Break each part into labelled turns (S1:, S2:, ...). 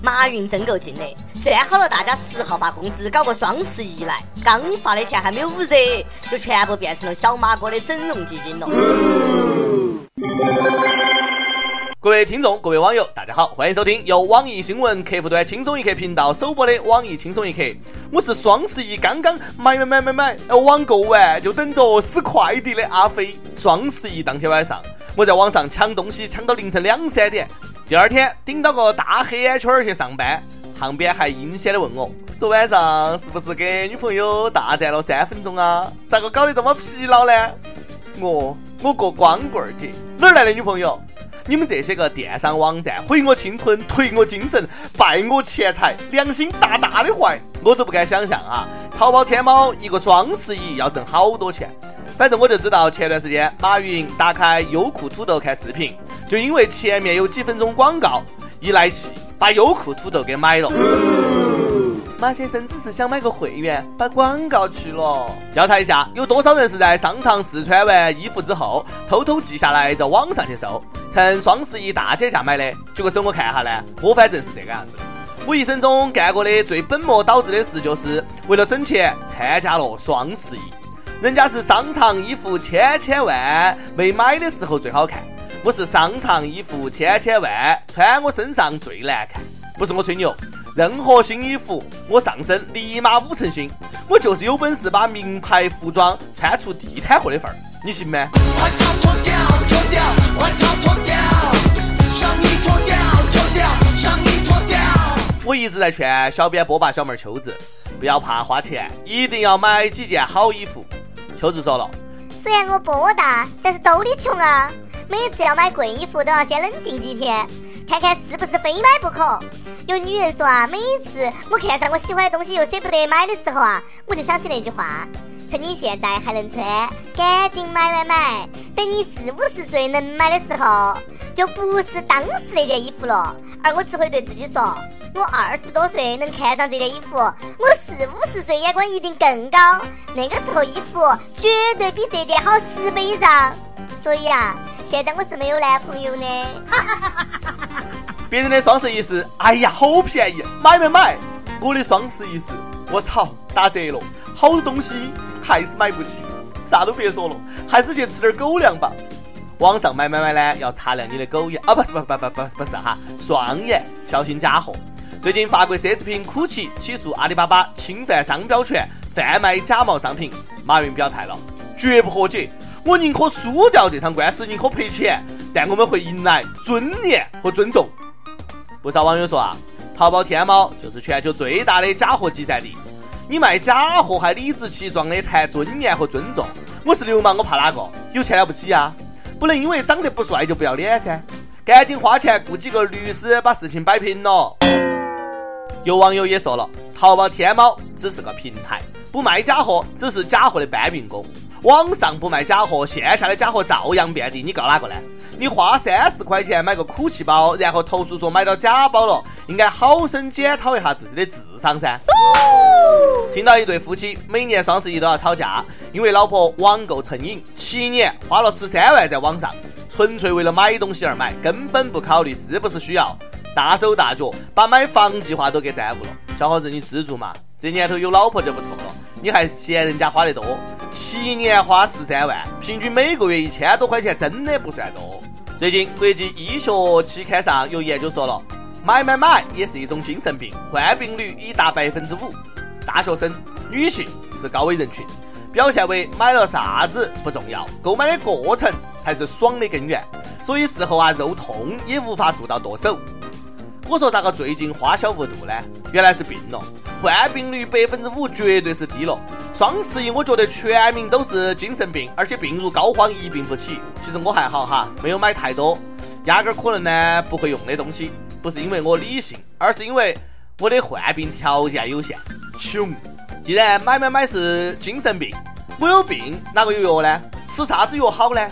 S1: 马云真够劲的，算好了大家十号发工资，搞个双十一来，刚发的钱还没有捂热，就全部变成了小马哥的整容基金了。
S2: 各位听众，各位网友，大家好，欢迎收听由网易新闻客户端轻松一刻频道首播的网易轻松一刻。我是双十一刚刚买买买买买，网购完就等着撕快递的阿飞。双十一当天晚上，我在网上抢东西，抢到凌晨两三点。第二天顶到个大黑眼圈去上班，旁边还阴险的问我：昨晚上是不是跟女朋友大战了三分钟啊？咋个搞得这么疲劳呢？我我过光棍节，哪儿来的女朋友？你们这些个电商网站毁我青春，颓我精神，败我钱财，良心大大的坏，我都不敢想象啊！淘宝天猫一个双十一要挣好多钱，反正我就知道前段时间马云打开优酷土豆看视频，就因为前面有几分钟广告，一来气把优酷土豆给买了。马先生只是想买个会员，把广告去了。调查一下，有多少人是在商场试穿完衣服之后，偷偷记下来在网上去搜，趁双十一大减价买的？举个手我看下呢。我反正是这个样子。我一生中干过的最本末倒置的事，就是为了省钱参加了双十一。人家是商场衣服千千万，没买的时候最好看。我是商场衣服千千万，穿我身上最难看。不是我吹牛。任何新衣服，我上身立马五成新。我就是有本事把名牌服装穿出地摊货的份儿，你信吗？我跳脱掉，脱掉，脱掉，上衣脱掉，脱掉，上衣脱掉。我一直在劝小编波霸小妹秋子，不要怕花钱，一定要买几件好衣服。秋子说了，
S3: 虽然我波大，但是兜里穷啊，每次要买贵衣服都要先冷静几天。看看是不是非买不可。有女人说啊，每次我看上我喜欢的东西又舍不得买的时候啊，我就想起那句话：趁你现在还能穿，赶紧买买买。等你四五十岁能买的时候，就不是当时那件衣服了。而我只会对自己说：我二十多岁能看上这件衣服，我四五十岁眼光一定更高。那个时候衣服绝对比这件好十倍以上。所以啊。现在我是没有男朋友的。
S2: 别人的双十一是，哎呀，好便宜，买买买。我的双十一是，我操，打折了，好多东西还是买不起，啥都别说了，还是去吃点狗粮吧。网上买买买呢，要擦亮你的狗眼啊，不是不不不不不是哈，双眼，小心假货。最近，法国奢侈品酷奇起诉阿里巴巴侵犯商标权，贩卖假冒商品。马云表态了，绝不和解。我宁可输掉这场官司，宁可赔钱，但我们会迎来尊严和尊重。不少网友说啊，淘宝天猫就是全球最大的假货集散地。你卖假货还理直气壮的谈尊严和尊重，我是流氓，我怕哪个？有钱了不起啊？不能因为长得不帅就不要脸噻！赶紧花钱雇几个律师把事情摆平了。有网友也说了，淘宝天猫只是个平台，不卖假货，只是假货的搬运工。网上不卖假货，线下的假货照样遍地。你告哪个呢？你花三十块钱买个苦气包，然后投诉说买到假包了，应该好生检讨一下自己的智商噻。听到一对夫妻每年双十一都要吵架，因为老婆网购成瘾，七年花了十三万在网上，纯粹为了买东西而买，根本不考虑是不是需要，大手大脚把买房计划都给耽误了。小伙子，你知足嘛？这年头有老婆就不错了。你还嫌人家花的多？七年花十三万，平均每个月一千多块钱，真的不算多。最近国际医学期刊上有研究说了，买买买也是一种精神病，患病率已达百分之五。大学生、女性是高危人群，表现为买了啥子不重要，购买的过程才是爽的根源。所以事后啊，肉痛也无法做到剁手。我说咋个最近花销无度呢？原来是病了。患病率百分之五绝对是低了。双十一我觉得全民都是精神病，而且病入膏肓一病不起。其实我还好哈，没有买太多，压根儿可能呢不会用的东西。不是因为我理性，而是因为我的患病条件有限，穷。既然买买买是精神病，我有病哪个有药呢？吃啥子药好呢？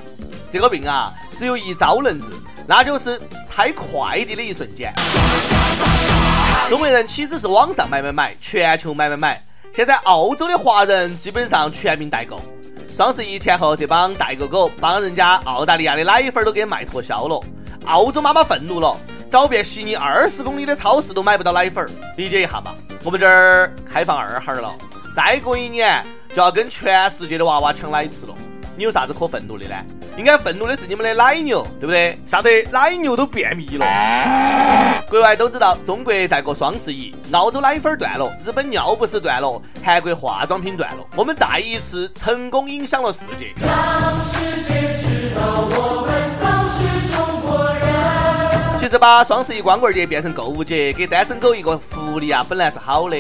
S2: 这个病啊，只有一招能治，那就是拆快递的一瞬间。中国人岂止是网上买买买，全球买买买。现在澳洲的华人基本上全民代购。双十一前后，这帮代购狗帮人家澳大利亚的奶粉都给卖脱销了。澳洲妈妈愤怒了，找遍悉尼二十公里的超市都买不到奶粉，理解一下嘛。我们这儿开放二孩了，再过一年就要跟全世界的娃娃抢奶吃了。你有啥子可愤怒的呢？应该愤怒的是你们的奶牛，对不对？吓得奶牛都便秘了。国外都知道，中国在过双十一，澳洲奶粉断了，日本尿不湿断了，韩国化妆品断了，我们再一次成功影响了世界。让世界知道我们都是中国人。其实把双十一光棍节变成购物节，给单身狗一个福利啊，本来是好的。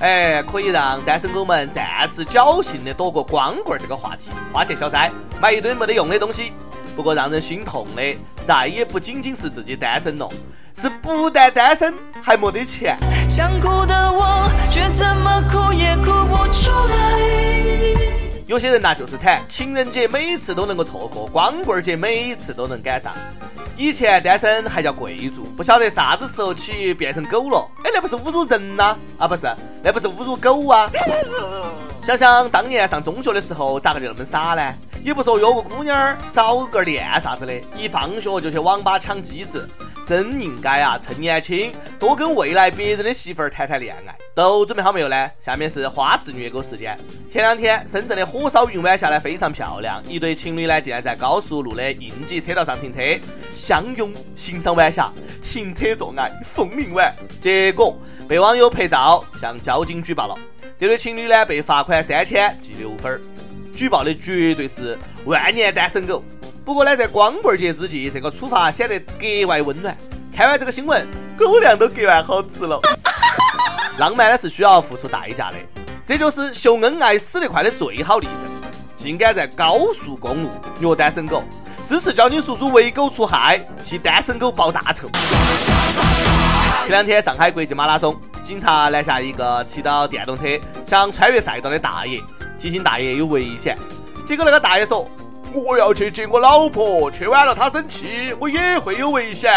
S2: 哎，可以让单身狗们暂时侥幸的躲过光棍这个话题，花钱消灾，买一堆没得用的东西。不过让人心痛的，再也不仅仅是自己单身了，是不但单身还没得钱。想哭的我，却怎么哭也哭不出来。有些人呐就是惨，情人节每次都能够错过，光棍节每次都能赶上。以前单身还叫贵族，不晓得啥子时候起变成狗了。哎，那不是侮辱人呐？啊，不是，那不是侮辱狗啊！想想当年上中学的时候，咋个就那么傻呢？也不说约个姑娘找个恋啥子的，一放学就去网吧抢机子。真应该啊，趁年轻多跟未来别人的媳妇儿谈谈恋爱。都准备好没有呢？下面是花式虐狗时间。前两天深圳的火烧云晚霞呢非常漂亮，一对情侣呢竟然在高速路的应急车道上停车，相拥欣赏晚霞，停车做爱，风铃晚。结果被网友拍照向交警举报了，这对情侣呢被罚款三千，记六分。举报的绝对是万年单身狗。不过呢，在光棍节之际，这个处罚显得格外温暖。看完这个新闻，狗粮都格外好吃了。浪漫呢是需要付出代价的，这就是秀恩爱死得快的最好例证。竟敢在高速公路虐单身狗，支持交警叔叔为狗除害，替单身狗报大仇。前两天上海国际马拉松，警察拦下一个骑到电动车想穿越赛道的大爷，提醒大爷有危险。结果那个大爷说。我要去接我老婆，去晚了她生气，我也会有危险。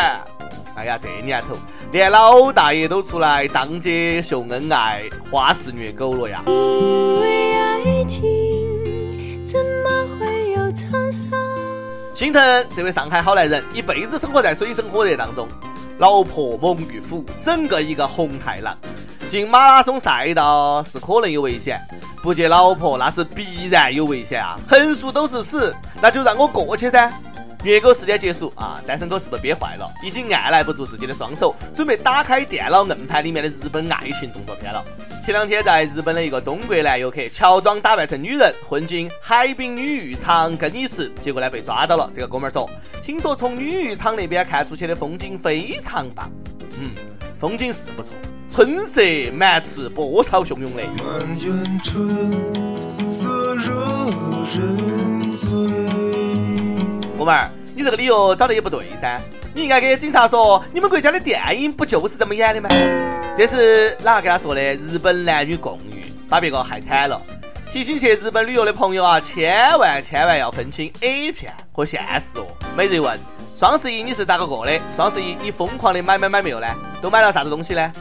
S2: 哎呀，这年头连老大爷都出来当街秀恩爱，花式虐狗了呀！因为爱情怎么会有沧桑？心疼这位上海好男人，一辈子生活在水深火热当中，老婆猛如虎，整个一个红太狼。进马拉松赛道是可能有危险，不接老婆那是必然有危险啊！横竖都是死，那就让我过去噻。虐狗时间结束啊！单身狗是不是憋坏了？已经按耐不住自己的双手，准备打开电脑硬盘里面的日本爱情动作片了。前两天在日本的一个中国男游客乔装打扮成女人，混进海滨女浴场更衣室，结果呢被抓到了。这个哥们儿说：“听说从女浴场那边看出去的风景非常棒。”嗯，风景是不错。春色满池，波涛汹涌的。哥们儿，你这个理由找的也不对噻，你应该给警察说，你们国家的电影不就是这么演的吗？这是哪个给他说的？日本男女共浴，把别个害惨了。提醒去日本旅游的朋友啊，千万千万要分清 A 片和现实哦。每日问。双十一你是咋个过的？双十一你疯狂的买买买没有呢？都买了啥子东西呢？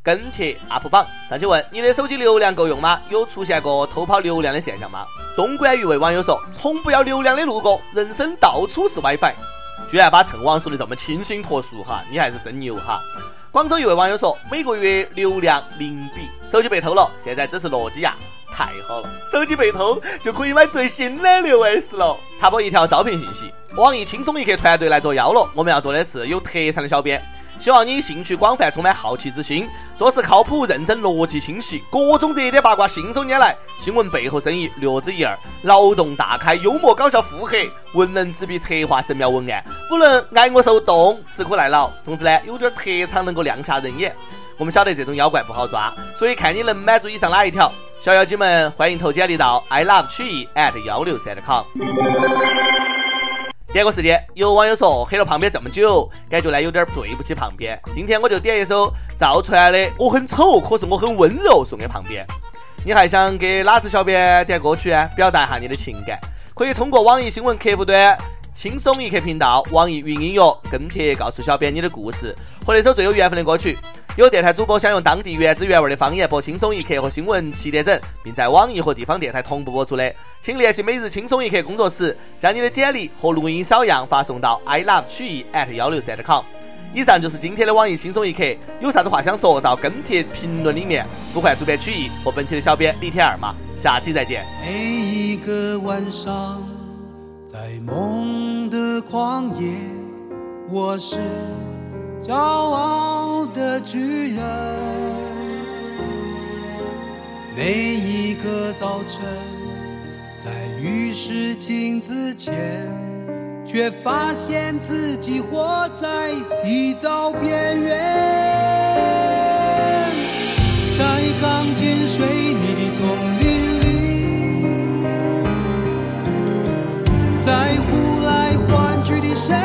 S2: 跟帖 UP 榜上去问你的手机流量够用吗？有出现过偷跑流量的现象吗？东莞一位网友说：从不要流量的路过，人生到处是 WiFi。居然把蹭网说的这么清新脱俗哈，你还是真牛哈。广州一位网友说：每个月流量零比，手机被偷了，现在只是诺基亚。太好了，手机被偷就可以买最新的六 S 了。插播一条招聘信息：网易轻松一刻团队来作妖了。我们要做的是有特长的小编，希望你兴趣广泛，充满好奇之心，做事靠谱认真，逻辑清晰，各种热点八卦信手拈来，新闻背后生意略知一二，脑洞大开，幽默搞笑，腹黑，文能执笔策划神妙文案，不能挨饿受冻，吃苦耐劳。总之呢，有点特长能够亮瞎人眼。我们晓得这种妖怪不好抓，所以看你能满足以上哪一条。小妖精们，欢迎投简历到 i love 曲艺 at 幺六三 com。点歌时间，有网友说黑了旁边这么久，感觉呢有点对不起旁边。今天我就点一首赵传的《我很丑，可是我很温柔》送给旁边。你还想给哪只小编点歌曲啊？表达一下你的情感，可以通过网易新闻客户端轻松一刻频道、网易云音乐跟帖告诉小编你的故事和那首最有缘分的歌曲。有电台主播想用当地原汁原味的方言播轻松一刻和新闻七点整，并在网易和地方电台同步播出的，请联系每日轻松一刻工作室，将你的简历和录音小样发送到 i love 曲艺 at 幺六三 com。以上就是今天的网易轻松一刻，有啥子话想说到跟帖评论里面，呼唤主编曲艺和本期的小编李天二嘛，下期再见。
S4: 每一个晚上，在梦的旷野，我是骄傲的巨人。每一个早晨，在浴室镜子前。却发现自己活在剃刀边缘，在钢筋水泥的丛林里，在呼来唤去的声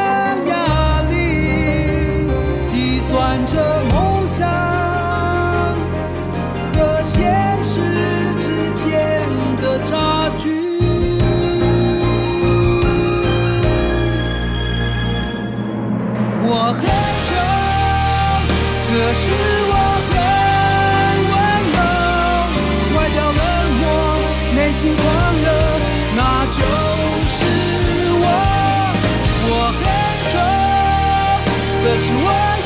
S4: 可是我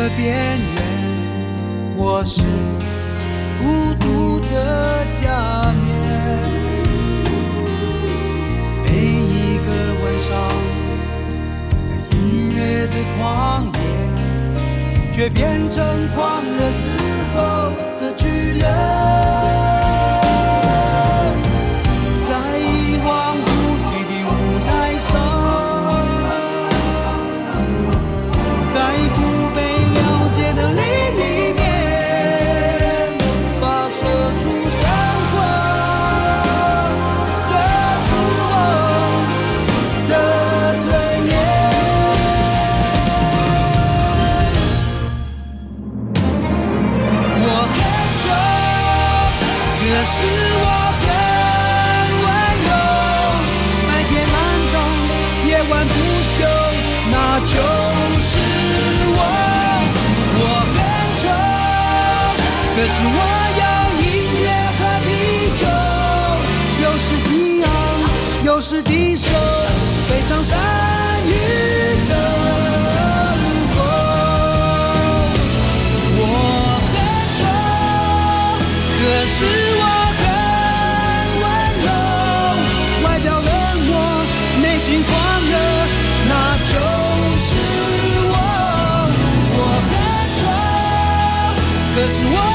S4: 的边缘，我是孤独的假面。每一个晚上，在音乐的旷野，却变成狂热嘶吼可是我要音乐和啤酒，有时激昂，有时低首，非常善于等候。我很丑，可是我很温柔，外表冷漠，内心狂热，那就是我。我很丑，可是我。